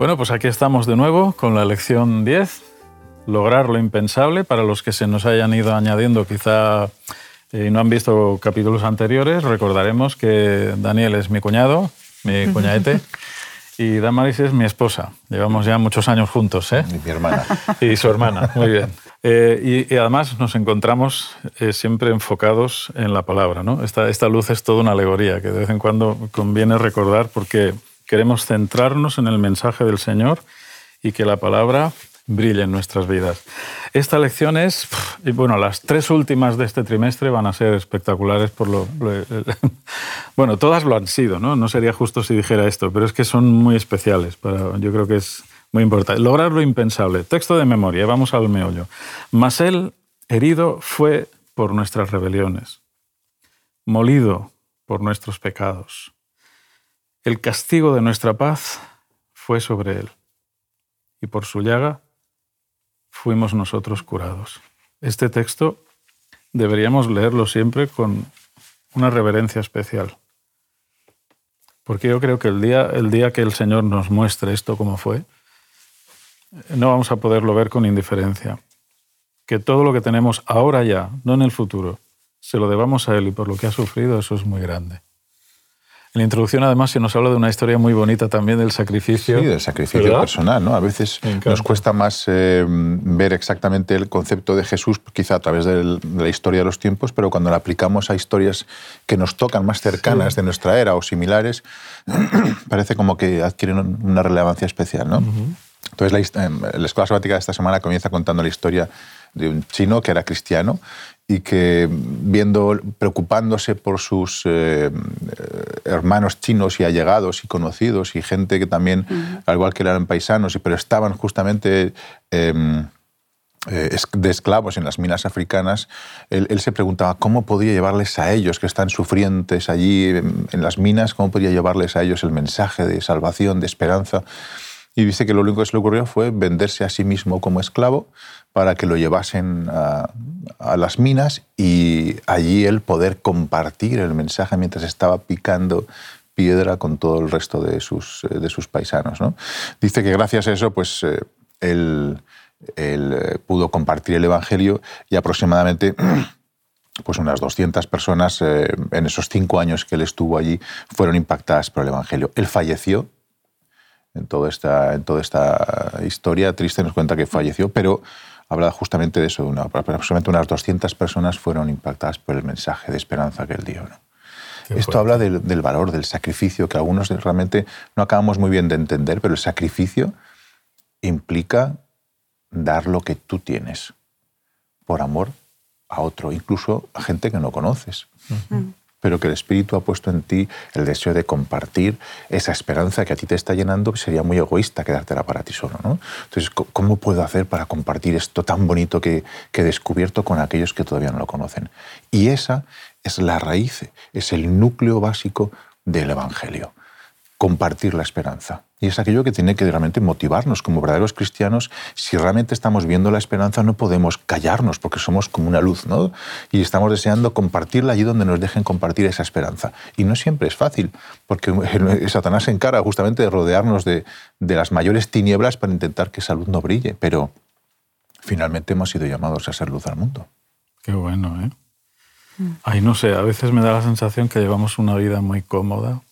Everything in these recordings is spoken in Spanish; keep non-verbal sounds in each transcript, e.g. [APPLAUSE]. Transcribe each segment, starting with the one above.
Bueno, pues aquí estamos de nuevo con la lección 10, lograr lo impensable. Para los que se nos hayan ido añadiendo quizá eh, y no han visto capítulos anteriores, recordaremos que Daniel es mi cuñado, mi cuñadete, y Damaris es mi esposa. Llevamos ya muchos años juntos. ¿eh? Y mi hermana. [LAUGHS] Y su hermana, muy bien. Eh, y, además nos encontramos eh, siempre enfocados en la palabra. ¿no? Esta, esta luz es toda una alegoría que de vez en cuando conviene recordar porque Queremos centrarnos en el mensaje del Señor y que la palabra brille en nuestras vidas. Esta lección es, y bueno, las tres últimas de este trimestre van a ser espectaculares por lo... [LAUGHS] bueno, todas lo han sido, ¿no? No sería justo si dijera esto, pero es que son muy especiales. Para, yo creo que es muy importante. Lograr lo impensable. Texto de memoria, vamos al meollo. Mas él, herido, fue por nuestras rebeliones, molido por nuestros pecados. El castigo de nuestra paz fue sobre él, y por su llaga fuimos nosotros curados. Este texto deberíamos leerlo siempre con una reverencia especial, porque yo creo que el día, el día que el Señor nos muestre esto como fue, no vamos a poderlo ver con indiferencia. Que todo lo que tenemos ahora ya, no en el futuro, se lo debamos a Él y por lo que ha sufrido, eso es muy grande. En la introducción, además, se nos habla de una historia muy bonita también del sacrificio. Sí, del sacrificio personal, ¿no? A veces nos cuesta más eh, ver exactamente el concepto de Jesús, quizá a través de la historia de los tiempos, pero cuando la aplicamos a historias que nos tocan más cercanas de nuestra era o similares, [CLEARS THROAT] parece como que adquieren una relevancia especial, ¿no? Entonces, la, em, la escuela sabática de esta semana comienza contando la historia de un chino que era cristiano y que viendo, preocupándose por sus eh, hermanos chinos y allegados y conocidos y gente que también, al igual que eran paisanos, pero estaban justamente em, eh, de esclavos en las minas africanas, él, se preguntaba cómo podía llevarles a ellos, que están sufrientes allí en, en las minas, cómo podía llevarles a ellos el mensaje de salvación, de esperanza. Y dice que lo único que se le ocurrió fue venderse a sí mismo como esclavo para que lo llevasen a, las minas y allí él poder compartir el mensaje mientras estaba picando piedra con todo el resto de sus, de sus paisanos. ¿no? Dice que gracias a eso pues, eh, él, eh, pudo compartir el Evangelio y aproximadamente [CLEARS THROAT] pues unas 200 personas eh, en esos cinco años que él estuvo allí fueron impactadas por el Evangelio. Él falleció en toda esta, en toda esta historia. Triste, nos cuenta que falleció, pero habla justamente de eso, una, aproximadamente unas 200 personas fueron impactadas por el mensaje de esperanza que él dio. Esto habla del, del, valor, del sacrificio, que algunos realmente no acabamos muy bien de entender, pero el sacrificio implica dar lo que tú tienes por amor a otro, incluso a gente que no conoces pero que el Espíritu ha puesto en ti el deseo de compartir esa esperanza que a ti te está llenando, sería muy egoísta quedártela para ti solo. ¿no? Entonces, ¿cómo puedo hacer para compartir esto tan bonito que, que he descubierto con aquellos que todavía no lo conocen? Y esa es la raíz, es el núcleo básico del Evangelio compartir la esperanza. Y es aquello que tiene que realmente motivarnos como verdaderos cristianos. Si realmente estamos viendo la esperanza, no podemos callarnos porque somos como una luz, ¿no? Y estamos deseando compartirla allí donde nos dejen compartir esa esperanza. Y no siempre es fácil, porque [LAUGHS] Satanás se encara justamente de rodearnos de, de las mayores tinieblas para intentar que esa luz no brille. Pero finalmente hemos sido llamados a ser luz al mundo. Qué bueno, ¿eh? Mm. Ay, no sé, a veces me da la sensación que llevamos una vida muy cómoda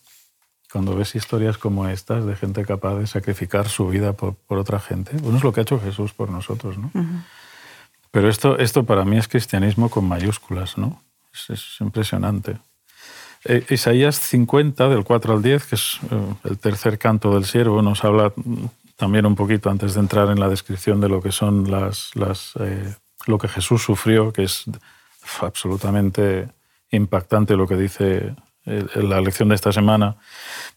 cuando ves historias como estas de gente capaz de sacrificar su vida por, otra gente, bueno, es lo que ha hecho Jesús por nosotros, ¿no? Pero esto, esto para mí es cristianismo con mayúsculas, ¿no? Es, impresionante. E, Isaías 50, del 4 al 10, que es eh, el tercer canto del siervo, nos habla también un poquito antes de entrar en la descripción de lo que son las, las eh, lo que Jesús sufrió, que es absolutamente impactante lo que dice la lección de esta semana,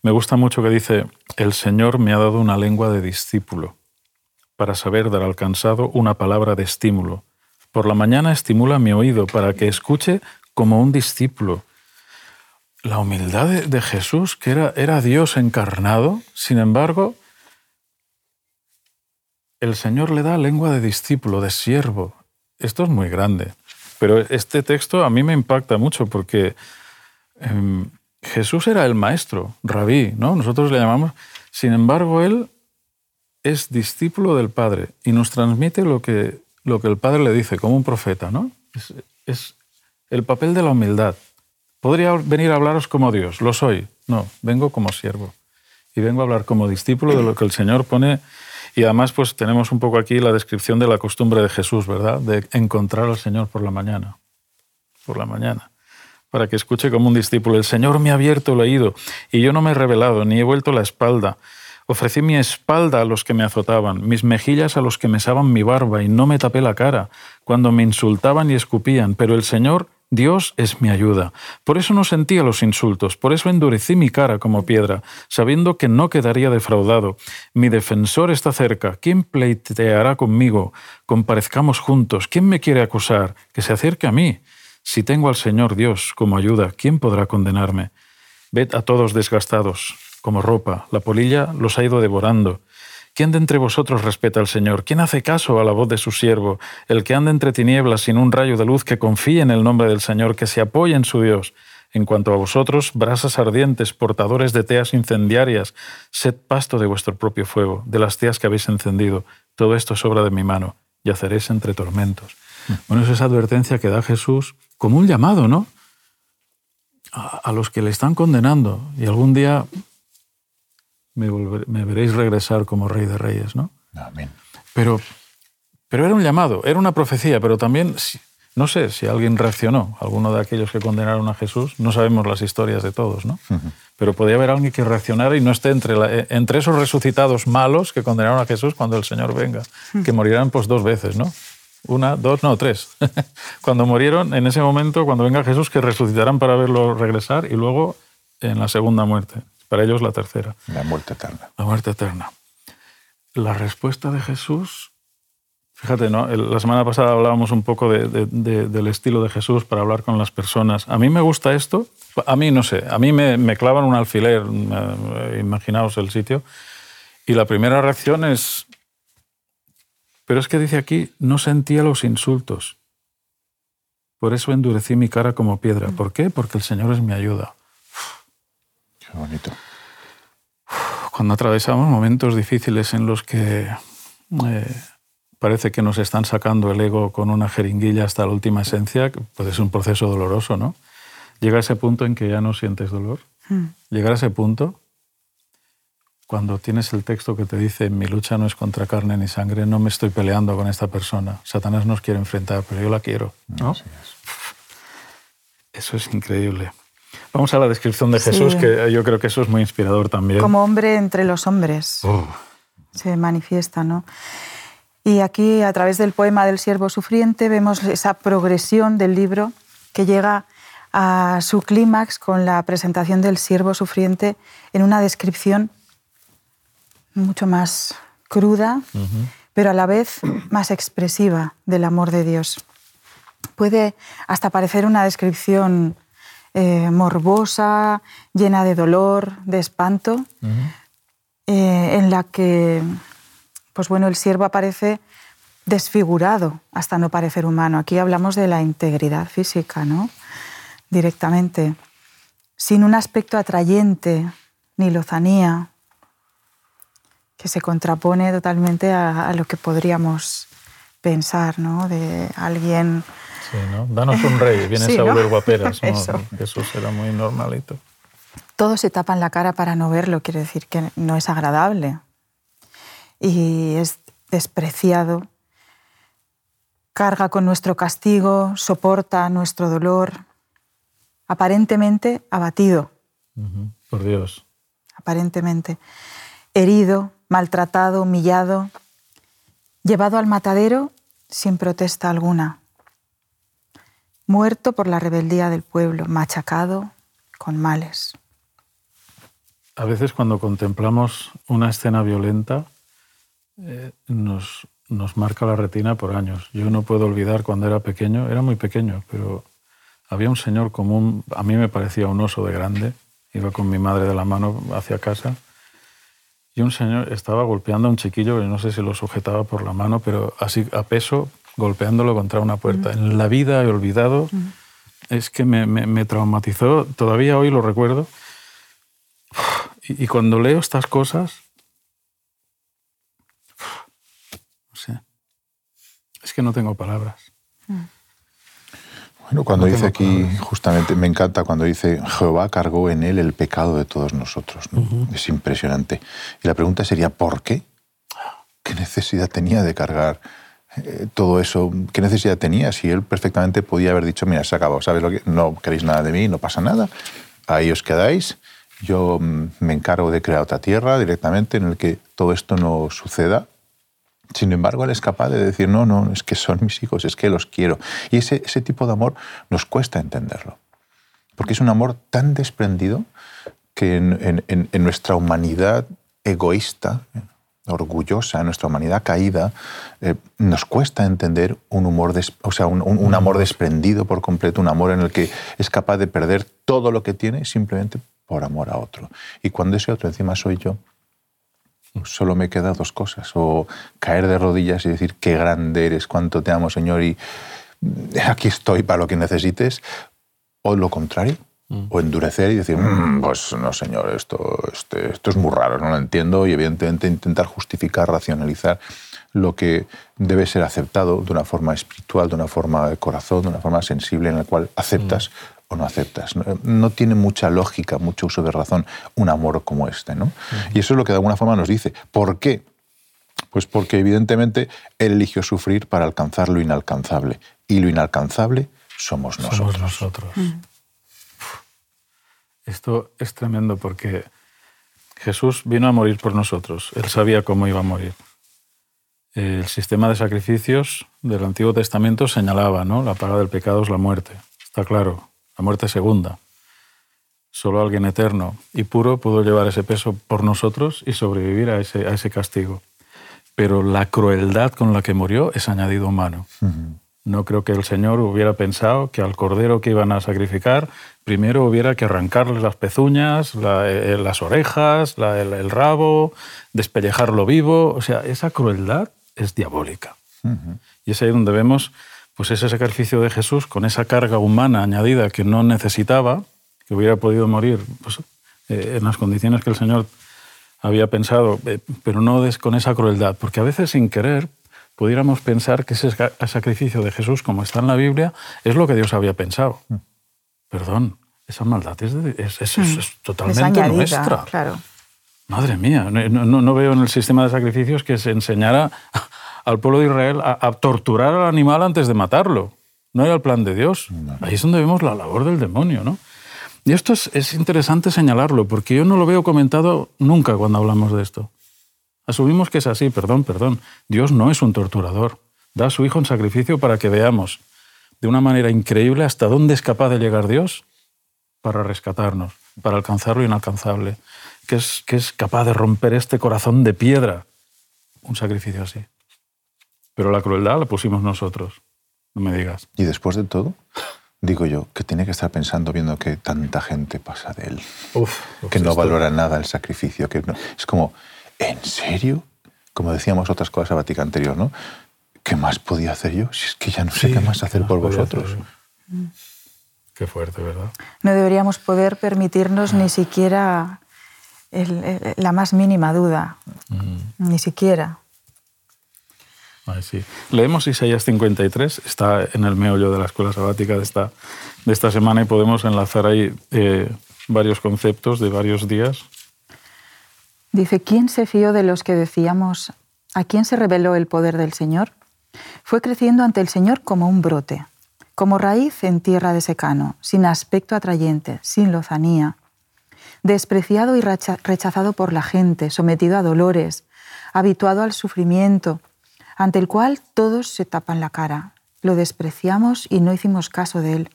me gusta mucho que dice, el Señor me ha dado una lengua de discípulo para saber dar al cansado una palabra de estímulo. Por la mañana estimula mi oído para que escuche como un discípulo. La humildad de, Jesús, que era, era Dios encarnado, sin embargo, el Señor le da lengua de discípulo, de siervo. Esto es muy grande. Pero este texto a mí me impacta mucho porque Em, Jesús era el maestro, rabí, ¿no? Nosotros le llamamos. Sin embargo, él es discípulo del Padre y nos transmite lo que, lo que el Padre le dice, como un profeta, ¿no? Es, es el papel de la humildad. Podría venir a hablaros como Dios, lo soy. No, vengo como siervo. Y vengo a hablar como discípulo de lo que el Señor pone. Y además, pues tenemos un poco aquí la descripción de la costumbre de Jesús, ¿verdad? De encontrar al Señor por la mañana. Por la mañana. Para que escuche como un discípulo. El Señor me ha abierto el oído y yo no me he revelado, ni he vuelto la espalda. Ofrecí mi espalda a los que me azotaban, mis mejillas a los que mesaban mi barba, y no me tapé la cara, cuando me insultaban y escupían, pero el Señor Dios es mi ayuda. Por eso no sentía los insultos, por eso endurecí mi cara como piedra, sabiendo que no quedaría defraudado. Mi defensor está cerca. ¿Quién pleiteará conmigo? Comparezcamos juntos. ¿Quién me quiere acusar? Que se acerque a mí. Si tengo al Señor Dios como ayuda, ¿quién podrá condenarme? Ved a todos desgastados, como ropa. La polilla los ha ido devorando. ¿Quién de entre vosotros respeta al Señor? ¿Quién hace caso a la voz de su siervo? El que anda entre tinieblas sin un rayo de luz, que confíe en el nombre del Señor, que se apoye en su Dios. En cuanto a vosotros, brasas ardientes, portadores de teas incendiarias, sed pasto de vuestro propio fuego, de las teas que habéis encendido. Todo esto es obra de mi mano, yaceréis entre tormentos. Bueno, es esa advertencia que da Jesús como un llamado, ¿no? A, a los que le están condenando. Y algún día me, veréis regresar como rey de reyes, ¿no? Amén. Pero, pero era un llamado, era una profecía, pero también, no sé si alguien reaccionó, alguno de aquellos que condenaron a Jesús, no sabemos las historias de todos, ¿no? Pero podía haber alguien que reaccionara y no esté entre, entre esos resucitados malos que condenaron a Jesús cuando el Señor venga, que morirán pues dos veces, ¿no? Una, dos, no, tres. [LAUGHS] cuando murieron, en ese momento, cuando venga Jesús, que resucitarán para verlo regresar y luego en la segunda muerte. Para ellos la tercera. La muerte eterna. La muerte eterna. La respuesta de Jesús, fíjate, ¿no? la semana pasada hablábamos un poco del estilo de Jesús para hablar con las personas. A mí me gusta esto, a mí no sé, a mí me, clavan un alfiler, imaginaos el sitio, y la primera reacción es, pero es que dice aquí, no sentía los insultos. Por eso endurecí mi cara como piedra. ¿Por qué? Porque el Señor es mi ayuda bonito. Cuando atravesamos momentos difíciles en los que eh, parece que nos están sacando el ego con una jeringuilla hasta la última esencia, puede ser un proceso doloroso, ¿no? Llega a ese punto en que ya no sientes dolor. Hmm. Llegar a ese punto, cuando tienes el texto que te dice, mi lucha no es contra carne ni sangre, no me estoy peleando con esta persona. Satanás nos quiere enfrentar, pero yo la quiero. ¿no? Eso es increíble. Vamos a la descripción de Jesús, que yo creo que eso es muy inspirador también. Como hombre entre los hombres oh. se manifiesta, ¿no? Y aquí, a través del poema del siervo sufriente, vemos esa progresión del libro que llega a su clímax con la presentación del siervo sufriente en una descripción mucho más cruda, pero a la vez más expresiva del amor de Dios. Puede hasta parecer una descripción eh, morbosa, llena de dolor, de espanto, eh, en la que pues bueno, el siervo aparece desfigurado hasta no parecer humano. Aquí hablamos de la integridad física, ¿no? Directamente, sin un aspecto atrayente ni lozanía, que se contrapone totalmente a, a lo que podríamos pensar, ¿no? De alguien Danos un rey, [LAUGHS] vienes a volver guaperas. [LAUGHS] Jesús era muy normalito. Todos se tapan la cara para no verlo, quiere decir que no es agradable. Y es despreciado, carga con nuestro castigo, soporta nuestro dolor, aparentemente abatido. Por Dios. Aparentemente. Herido, maltratado, humillado, llevado al matadero sin protesta alguna muerto por la rebeldía del pueblo, machacado con males. A veces cuando contemplamos una escena violenta eh, nos, nos marca la retina por años. Yo no puedo olvidar cuando era pequeño, era muy pequeño, pero había un señor común, a mí me parecía un oso de grande, iba con mi madre de la mano hacia casa y un señor estaba golpeando a un chiquillo que no sé si lo sujetaba por la mano, pero así a peso, golpeándolo contra una puerta. En la vida he olvidado, es que me, me, traumatizó, todavía hoy lo recuerdo. [SIGHS] Y, y cuando leo estas cosas, [SIGHS] no sé, es que no tengo palabras. Uh -huh. Bueno, cuando dice aquí, justamente, me encanta cuando dice Jehová cargó en él el pecado de todos nosotros. Es impresionante. Y la pregunta sería, ¿por qué? ¿Qué necesidad tenía de cargar eh, todo eso? ¿Qué necesidad tenía si él perfectamente podía haber dicho, mira, se acabó, ¿sabes lo que? No queréis nada de mí, no pasa nada, ahí os quedáis, yo mm, me encargo de crear otra tierra directamente en el que todo esto no suceda. Sin embargo, él es capaz de decir, no, no, es que son mis hijos, es que los quiero. Y ese, ese tipo de amor nos cuesta entenderlo, porque es un amor tan desprendido que en, en nuestra humanidad egoísta, orgullosa, en nuestra humanidad caída, eh, nos cuesta entender un, humor o sea, un, amor desprendido por completo, un amor en el que es capaz de perder todo lo que tiene simplemente por amor a otro. Y cuando ese otro encima soy yo, solo me quedan dos cosas, o caer de rodillas y decir, qué grande eres, cuánto te amo, Señor, y aquí estoy para lo que necesites, o lo contrario, o endurecer y decir, mm, pues no, señor, esto, este, esto es muy raro, no lo entiendo, y evidentemente intentar justificar, racionalizar lo que debe ser aceptado de una forma espiritual, de una forma de corazón, de una forma sensible en la cual aceptas o no aceptas. No, tiene mucha lógica, mucho uso de razón un amor como este. ¿no? Y eso es lo que de alguna forma nos dice. ¿Por qué? Pues porque evidentemente él eligió sufrir para alcanzar lo inalcanzable. Y lo inalcanzable somos nosotros. Somos nosotros. Esto es tremendo porque Jesús vino a morir por nosotros. Él sabía cómo iba a morir. El sistema de sacrificios del Antiguo Testamento señalaba, ¿no? La paga del pecado es la muerte. Está claro, la muerte segunda. Solo alguien eterno y puro pudo llevar ese peso por nosotros y sobrevivir a ese, a ese castigo. Pero la crueldad con la que murió es añadido humano. No creo que el Señor hubiera pensado que al cordero que iban a sacrificar primero hubiera que arrancarle las pezuñas, eh, las orejas, el, rabo, despellejarlo vivo. O sea, esa crueldad es diabólica. Y es ahí donde vemos pues, ese sacrificio de Jesús con esa carga humana añadida que no necesitaba, que hubiera podido morir pues, eh, en las condiciones que el Señor había pensado, eh, pero no con esa crueldad, porque a veces sin querer pudiéramos pensar que ese sacrificio de Jesús, como está en la Biblia, es lo que Dios había pensado. Mm. Perdón, esa maldad es, es, mm. totalmente nuestra. Claro. Madre mía, no, veo en el sistema de sacrificios que se enseñara al pueblo de Israel a, torturar al animal antes de matarlo. No era el plan de Dios. Ahí es donde vemos la labor del demonio, ¿no? Y esto es, es, interesante señalarlo, porque yo no lo veo comentado nunca cuando hablamos de esto. Asumimos que es así, perdón, perdón. Dios no es un torturador. Da a su Hijo en sacrificio para que veamos de una manera increíble hasta dónde es capaz de llegar Dios para rescatarnos, para alcanzar lo inalcanzable, que es, que es capaz de romper este corazón de piedra. Un sacrificio así. Pero la crueldad la pusimos nosotros, no me digas. ¿Y después de todo? Digo yo, que tiene que estar pensando viendo que tanta gente pasa de él, que no valora nada el sacrificio, que es como, ¿en serio? Como decíamos otras cosas a Vaticano anterior, ¿no? ¿qué más podía hacer yo? Si es que ya no sé qué más hacer por vosotros. qué fuerte, ¿verdad? No deberíamos poder permitirnos ni siquiera la más mínima duda, mm. ni siquiera. Leemos Isaías 53, está en el meollo de la escuela sabática de esta, de esta semana y podemos enlazar ahí eh, varios conceptos de varios días. Dice, ¿quién se fió de los que decíamos, ¿a quién se reveló el poder del Señor? Fue creciendo ante el Señor como un brote, como raíz en tierra de secano, sin aspecto atrayente, sin lozanía, despreciado y rechazado por la gente, sometido a dolores, habituado al sufrimiento, ante el cual todos se tapan la cara. Lo despreciamos y no hicimos caso de él.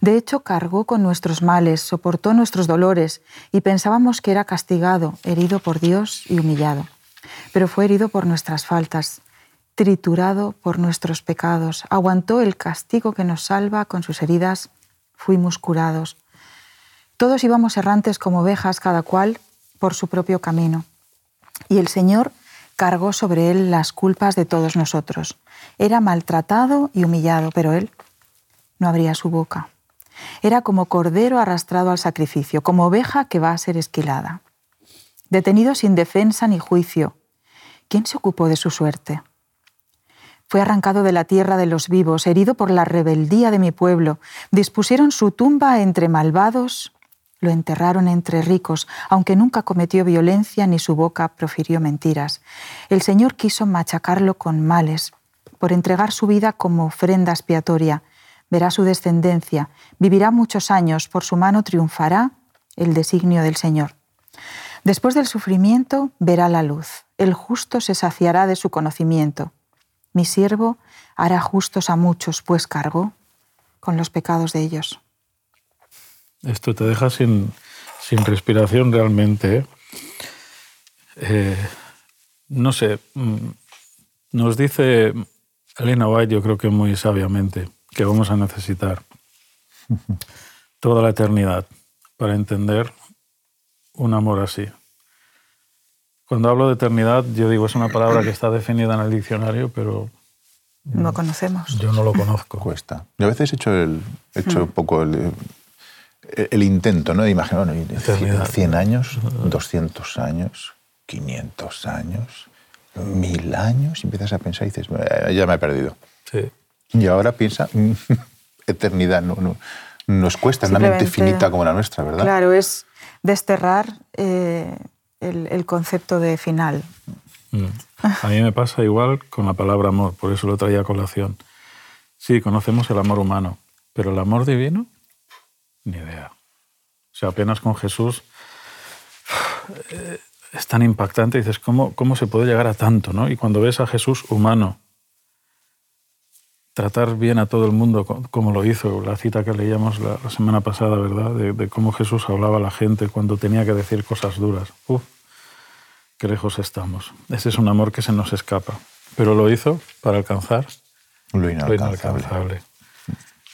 De hecho, cargó con nuestros males, soportó nuestros dolores y pensábamos que era castigado, herido por Dios y humillado. Pero fue herido por nuestras faltas, triturado por nuestros pecados, aguantó el castigo que nos salva, con sus heridas fuimos curados. Todos íbamos errantes como ovejas, cada cual por su propio camino. Y el Señor cargó sobre él las culpas de todos nosotros. Era maltratado y humillado, pero él no abría su boca. Era como cordero arrastrado al sacrificio, como oveja que va a ser esquilada. Detenido sin defensa ni juicio, ¿quién se ocupó de su suerte? fue arrancado de la tierra de los vivos, herido por la rebeldía de mi pueblo. Dispusieron su tumba entre malvados, lo enterraron entre ricos, aunque nunca cometió violencia ni su boca profirió mentiras. El Señor quiso machacarlo con males, por entregar su vida como ofrenda expiatoria. Verá su descendencia, vivirá muchos años, por su mano triunfará el designio del Señor. Después del sufrimiento verá la luz, el justo se saciará de su conocimiento. Mi siervo hará justos a muchos, pues cargó con los pecados de ellos. Esto te deja sin, respiración realmente. ¿eh? Eh, no sé, mm, nos dice Elena White, yo creo que muy sabiamente, que vamos a necesitar [LAUGHS] toda la eternidad para entender un amor así. Cuando hablo de eternidad, yo digo, es una palabra que está definida en el diccionario, pero... No conocemos. Yo no lo conozco. Cuesta. Yo a veces he hecho, el, he hecho un poco el, el, intento ¿no? de imaginar, bueno, 100 años, 200 años, 500 años, 1000 años, y empiezas a pensar y dices, ya me he perdido. Sí. Y ahora piensa, [LAUGHS] eternidad, no, no, nos cuesta una mente finita como la nuestra, ¿verdad? Claro, es desterrar eh, el, concepto de final. Mm. A mí me pasa igual con la palabra amor, por eso lo traía a colación. Sí, conocemos el amor humano, pero el amor divino, ni idea. O sea, apenas con Jesús eh, es tan impactante, dices, ¿cómo, ¿cómo se puede llegar a tanto? ¿no? Y cuando ves a Jesús humano, tratar bien a todo el mundo como lo hizo, la cita que leíamos la, semana pasada, ¿verdad? De, cómo Jesús hablaba a la gente cuando tenía que decir cosas duras. Uf, qué lejos estamos. Ese es un amor que se nos escapa. Pero lo hizo para alcanzar lo inalcanzable.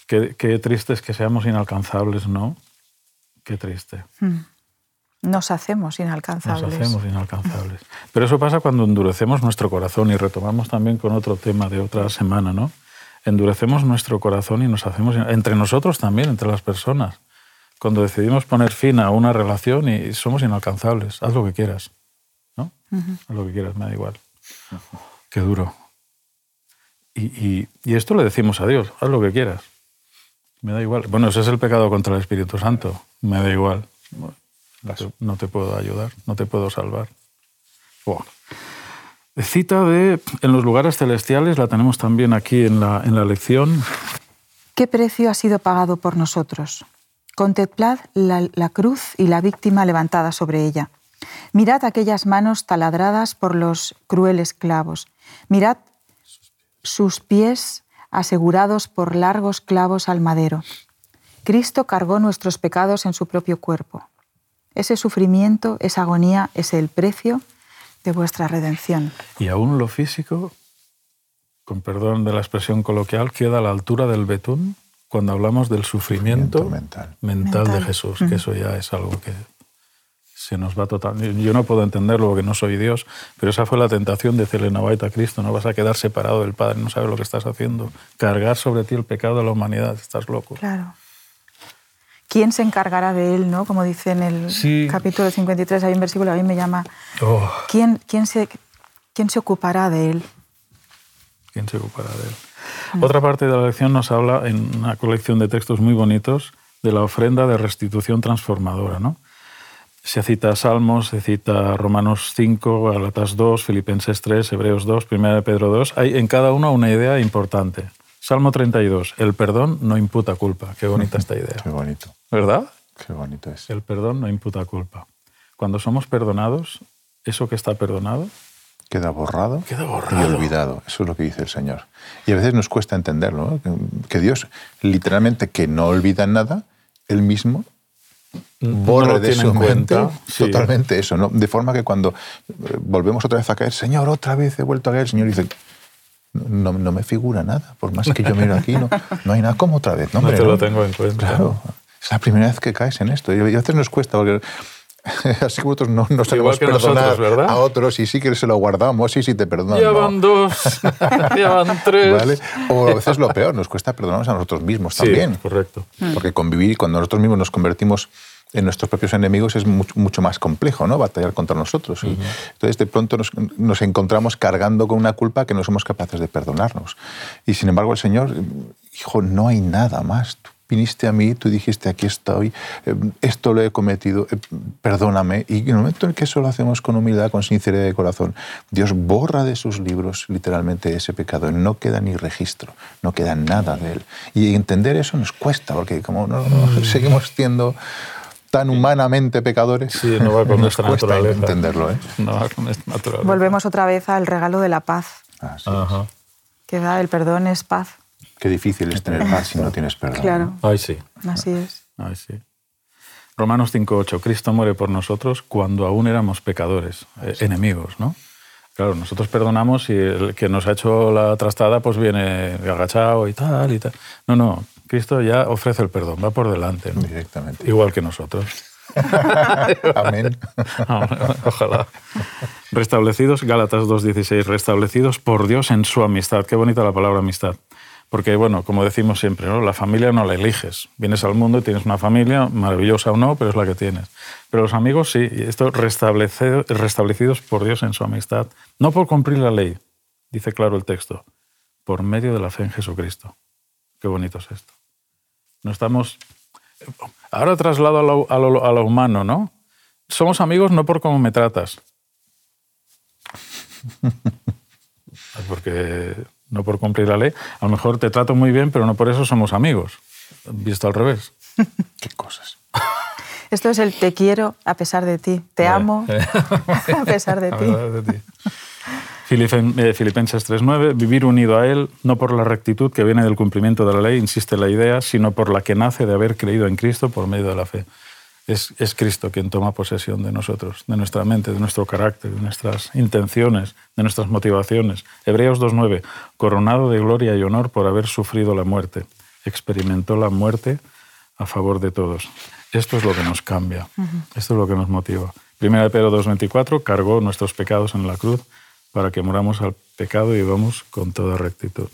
Qué, triste es que seamos inalcanzables, ¿no? Qué triste. Hmm. Nos hacemos inalcanzables. Nos hacemos inalcanzables. Pero eso pasa cuando endurecemos nuestro corazón y retomamos también con otro tema de otra semana, ¿no? endurecemos nuestro corazón y nos hacemos, entre nosotros también, entre las personas, cuando decidimos poner fin a una relación y somos inalcanzables, haz lo que quieras, ¿no? Haz lo que quieras, me da igual. Qué duro. Y, esto le decimos a Dios, haz lo que quieras, me da igual. Bueno, ese es el pecado contra el Espíritu Santo, me da igual. No te puedo ayudar, no te puedo salvar. Cita de en los lugares celestiales, la tenemos también aquí en la, en la lección. ¿Qué precio ha sido pagado por nosotros? Contemplad la, la cruz y la víctima levantada sobre ella. Mirad aquellas manos taladradas por los crueles clavos. Mirad sus pies asegurados por largos clavos al madero. Cristo cargó nuestros pecados en su propio cuerpo. Ese sufrimiento, esa agonía, es el precio de vuestra redención. Y aún lo físico, con perdón de la expresión coloquial, queda a la altura del betún cuando hablamos del sufrimiento, mental. mental. de Jesús, que eso ya es algo que se nos va totalmente. Yo no puedo entenderlo porque no soy Dios, pero esa fue la tentación de Celena a Cristo. No vas a quedar separado del Padre, no sabes lo que estás haciendo. Cargar sobre ti el pecado de la humanidad, estás loco. Claro. ¿quién se encargará de él? ¿no? Como dice en el capítulo 53, hay un versículo a mí me llama, oh. ¿quién, quién, se, ¿quién se ocupará de él? ¿Quién se ocupará de él? Mm. Otra parte de la lección nos habla, en una colección de textos muy bonitos, de la ofrenda de restitución transformadora. ¿no? Se cita Salmos, se cita Romanos 5, Galatas 2, Filipenses 3, Hebreos 2, 1 Pedro 2. Hay en cada uno una idea importante. Salmo 32. El perdón no imputa culpa. Qué bonita esta idea. [LAUGHS] Qué bonito. ¿Verdad? Qué bonito es. El perdón no imputa culpa. Cuando somos perdonados, eso que está perdonado queda borrado, queda borrado, y olvidado. Eso es lo que dice el Señor. Y a veces nos cuesta entenderlo, que Dios literalmente que no olvida nada, él mismo borra de su mente totalmente eso, ¿no? De forma que cuando eh, volvemos otra vez a caer, Señor, otra vez he vuelto a caer, el Señor dice, no, no, me figura nada. Por más que yo miro aquí, no, no hay nada como otra vez. No, [LAUGHS] no te lo tengo en cuenta. Claro, es la primera vez que caes en esto. Y a veces nos cuesta, porque [LAUGHS] así que nosotros no nos sabemos perdonar ¿verdad? a otros y sí que se lo guardamos y sí te perdonamos. Ya van dos, [LAUGHS] ya van tres. ¿Vale? O a veces lo peor, nos cuesta perdonarnos a nosotros mismos también. correcto. Porque convivir, cuando nosotros mismos nos convertimos en nuestros propios enemigos es mucho, más complejo, ¿no? Batallar contra nosotros. y entonces, de pronto nos, nos, encontramos cargando con una culpa que no somos capaces de perdonarnos. Y sin embargo, el Señor, hijo, no hay nada más. Tú viniste a mí, tú dijiste, aquí estoy, eh, esto lo he cometido, eh, perdóname. Y en el momento en que eso lo hacemos con humildad, con sinceridad de corazón, Dios borra de sus libros literalmente ese pecado. No queda ni registro, no queda nada de él. Y entender eso nos cuesta, porque como no, mm. seguimos siendo tan humanamente pecadores, sí, no va con [LAUGHS] nuestra naturaleza. entenderlo. ¿eh? No va con nuestra naturaleza. Volvemos otra vez al regalo de la paz. Que da el perdón es paz. Qué difícil es tener paz si no tienes perdón. Claro. Ay, sí. Así es. Ay, sí. Romanos 5.8. Cristo muere por nosotros cuando aún éramos pecadores, eh, enemigos, ¿no? Claro, nosotros perdonamos y el que nos ha hecho la trastada pues viene agachado y tal y tal. No, no, Cristo ya ofrece el perdón, va por delante. ¿no? Directamente. Igual que nosotros. [LAUGHS] [LAUGHS] Amén. Ojalá. Restablecidos, Gálatas 2.16, restablecidos por Dios en su amistad. Qué bonita la palabra amistad. Porque, bueno, como decimos siempre, ¿no? la familia no la eliges. Vienes al mundo y tienes una familia, maravillosa o no, pero es la que tienes. Pero los amigos sí, y esto restablecidos por Dios en su amistad, no por cumplir la ley, dice claro el texto, por medio de la fe en Jesucristo. Qué bonito es esto. No estamos... Ahora traslado a lo, a lo, humano, ¿no? Somos amigos no por cómo me tratas. [LAUGHS] Porque no por cumplir la ley. A lo mejor te trato muy bien, pero no por eso somos amigos. Visto al revés. [LAUGHS] Qué cosas. Esto es el te quiero a pesar de ti. Te amo [LAUGHS] [LAUGHS] a pesar de ti. Eh, Filipenses 3.9, vivir unido a Él, no por la rectitud que viene del cumplimiento de la ley, insiste la idea, sino por la que nace de haber creído en Cristo por medio de la fe es, Cristo quien toma posesión de nosotros, de nuestra mente, de nuestro carácter, de nuestras intenciones, de nuestras motivaciones. Hebreos 2.9, coronado de gloria y honor por haber sufrido la muerte. Experimentó la muerte a favor de todos. Esto es lo que nos cambia, esto es lo que nos motiva. Primera de Pedro 2.24, cargó nuestros pecados en la cruz para que moramos al pecado y vivamos con toda rectitud.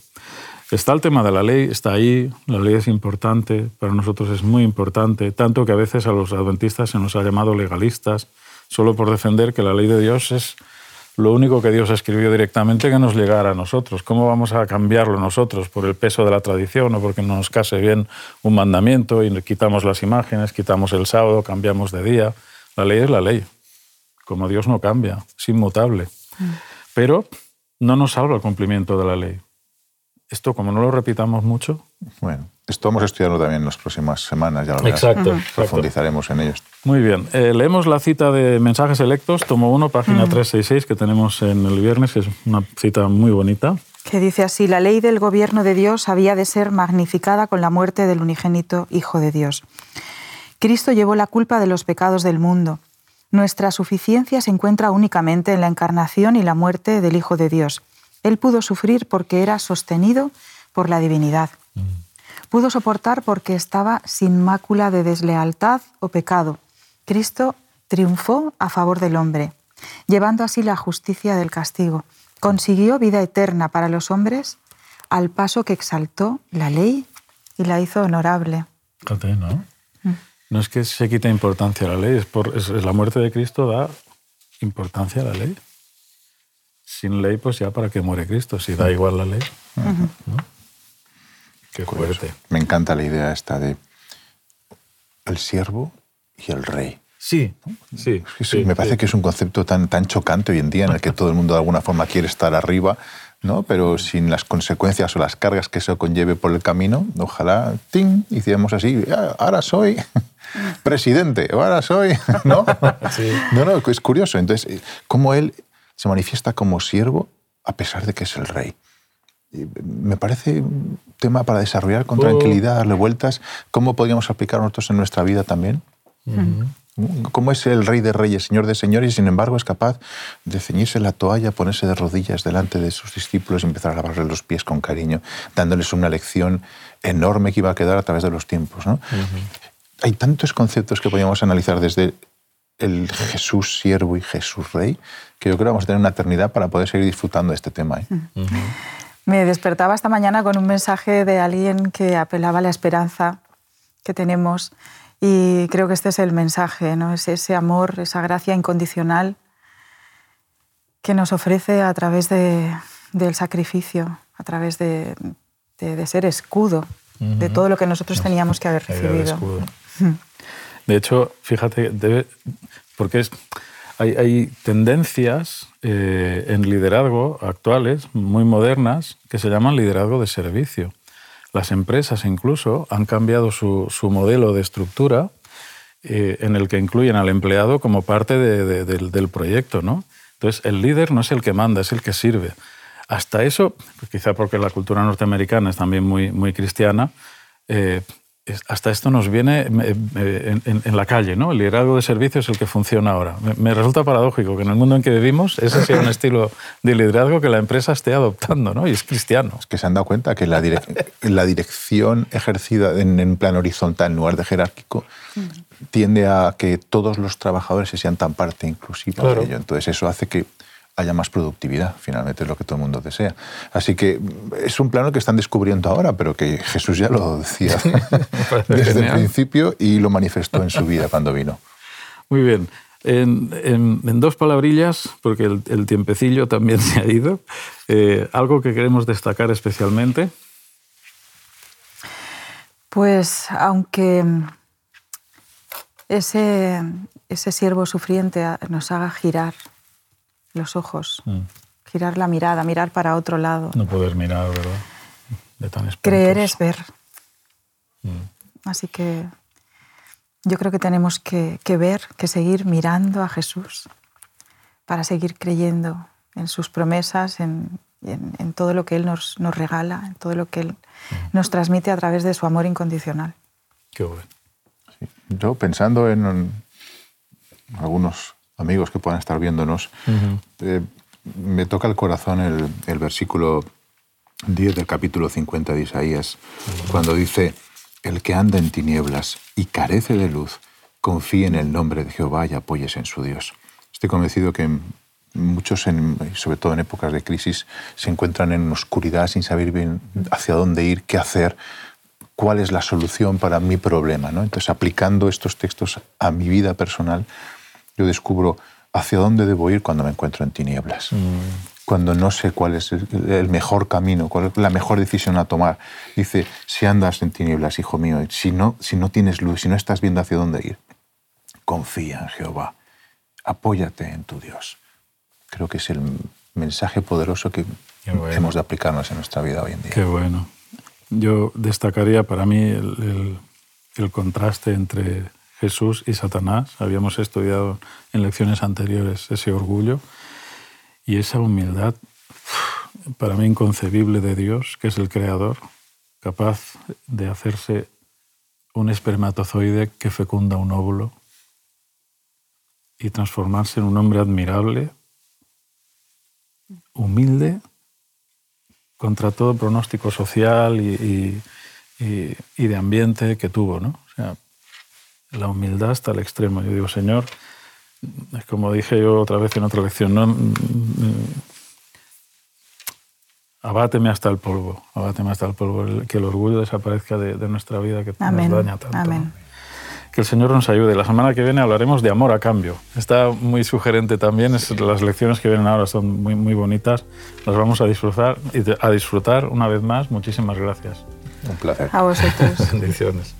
Está el tema de la ley, está ahí, la ley es importante, para nosotros es muy importante, tanto que a veces a los adventistas se nos ha llamado legalistas, solo por defender que la ley de Dios es lo único que Dios escribió directamente que nos llegara a nosotros. ¿Cómo vamos a cambiarlo nosotros por el peso de la tradición o porque no nos case bien un mandamiento y quitamos las imágenes, quitamos el sábado, cambiamos de día? La ley es la ley. Como Dios no cambia, es inmutable. Mm. Pero no nos salva el cumplimiento de la ley. Esto, como no lo repitamos mucho. Bueno, esto vamos a estudiarlo también en las próximas semanas, ya lo exacto, Profundizaremos en ellos. Muy bien. Eh, leemos la cita de Mensajes Selectos, tomo 1, página 366, que tenemos en el viernes, que es una cita muy bonita. Que dice así: La ley del gobierno de Dios había de ser magnificada con la muerte del unigénito Hijo de Dios. Cristo llevó la culpa de los pecados del mundo. Nuestra suficiencia se encuentra únicamente en la encarnación y la muerte del Hijo de Dios. Él pudo sufrir porque era sostenido por la divinidad. Pudo soportar porque estaba sin mácula de deslealtad o pecado. Cristo triunfó a favor del hombre, llevando así la justicia del castigo. Consiguió vida eterna para los hombres al paso que exaltó la ley y la hizo honorable. ¿no? Mm. No es que se quite importancia a la ley, es, por, es la muerte de Cristo da importancia a la ley sin ley, pues ya para qué muere Cristo, si da igual la ley. Qué fuerte. Me encanta la idea esta de el siervo y el rey. Sí, sí, Me parece que es un concepto tan, tan chocante hoy en día en el que todo el mundo de alguna forma quiere estar arriba, ¿no? pero sin las consecuencias o las cargas que eso conlleve por el camino. Ojalá, ¡ting! hiciéramos así, ahora soy [LAUGHS] presidente, ahora soy, [LAUGHS] ¿no? No, no, es curioso. Entonces, cómo él se manifiesta como siervo a pesar de que es el rey. me parece un tema para desarrollar con tranquilidad, darle vueltas. ¿Cómo podríamos aplicar nosotros en nuestra vida también? ¿Cómo es el rey de reyes, señor de señores, y sin embargo es capaz de ceñirse la toalla, ponerse de rodillas delante de sus discípulos y empezar a lavarles los pies con cariño, dándoles una lección enorme que iba a quedar a través de los tiempos? Hay tantos conceptos que podríamos analizar desde el Jesús siervo y Jesús rey, que yo creo que vamos a tener una eternidad para poder seguir disfrutando de este tema. ¿eh? Me despertaba esta mañana con un mensaje de alguien que apelaba a la esperanza que tenemos Y creo que este es el mensaje, ¿no? es ese amor, esa gracia incondicional que nos ofrece a través de, del sacrificio, a través de, de, ser escudo de todo lo que nosotros teníamos que haber recibido. De, hecho, fíjate, debe, porque es, hay, hay tendencias eh, en liderazgo actuales, muy modernas, que se llaman liderazgo de servicio. Las empresas incluso han cambiado su, su modelo de estructura eh, en el que incluyen al empleado como parte del, del, proyecto. ¿no? Entonces, el líder no es el que manda, es el que sirve. Hasta eso, pues quizá porque la cultura norteamericana es también muy, muy cristiana, eh, hasta esto nos viene en, la calle, ¿no? El liderazgo de servicio es el que funciona ahora. Me, resulta paradójico que en el mundo en que vivimos ese sea un estilo de liderazgo que la empresa esté adoptando, ¿no? Y es cristiano. Es que se han dado cuenta que la, la dirección ejercida en, en plan horizontal en lugar de jerárquico tiende a que todos los trabajadores se sientan parte inclusiva de ello. Entonces eso hace que haya más productividad, finalmente es lo que todo el mundo desea. Así que es un plano que están descubriendo ahora, pero que [LAUGHS] Jesús ya lo decía [LAUGHS] desde el principio y lo manifestó en su vida cuando vino. Muy bien. En, dos palabrillas, porque el, tiempecillo también [LAUGHS] se ha ido, eh, algo que queremos destacar especialmente. Pues aunque ese, ese siervo sufriente nos haga girar los ojos, mm. girar la mirada, mirar para otro lado. No poder mirar, ¿verdad? De tan Creer es ver. Mm. Así que yo creo que tenemos que, ver, que seguir mirando a Jesús para seguir creyendo en sus promesas, en, todo lo que Él nos, nos, regala, en todo lo que Él mm. nos transmite a través de su amor incondicional. Qué bueno. Yo pensando en algunos amigos que puedan estar viéndonos, eh, me toca el corazón el, versículo 10 del capítulo 50 de Isaías, cuando dice, el que anda en tinieblas y carece de luz, confíe en el nombre de Jehová y apoyes en su Dios. Estoy convencido que muchos, sobre todo en épocas de crisis, se encuentran en oscuridad sin saber bien hacia dónde ir, qué hacer, cuál es la solución para mi problema. ¿no? Entonces, aplicando estos textos a mi vida personal, yo descubro hacia dónde debo ir cuando me encuentro en tinieblas, mm. cuando no sé cuál es el, mejor camino, cuál es la mejor decisión a tomar. Dice, si andas en tinieblas, hijo mío, si no, si no tienes luz, si no estás viendo hacia dónde ir, confía en Jehová, apóyate en tu Dios. Creo que es el mensaje poderoso que hemos de aplicarnos en nuestra vida hoy en día. Qué bueno. Yo destacaría para mí el, el contraste entre Jesús y Satanás. Habíamos estudiado en lecciones anteriores ese orgullo y esa humildad, para mí inconcebible de Dios, que es el creador, capaz de hacerse un espermatozoide que fecunda un óvulo y transformarse en un hombre admirable, humilde, contra todo pronóstico social y, de ambiente que tuvo. ¿no? La humildad hasta el extremo. Yo digo, Señor, es como dije yo otra vez en otra lección, no, abáteme hasta el polvo, abáteme hasta el polvo, que el orgullo desaparezca de, nuestra vida que nos daña tanto. Amén. Que el Señor nos ayude. La semana que viene hablaremos de amor a cambio. Está muy sugerente también, las lecciones que vienen ahora son muy, muy bonitas, las vamos a disfrutar y a disfrutar una vez más. Muchísimas gracias. Un placer. A vosotros. [LAUGHS] Bendiciones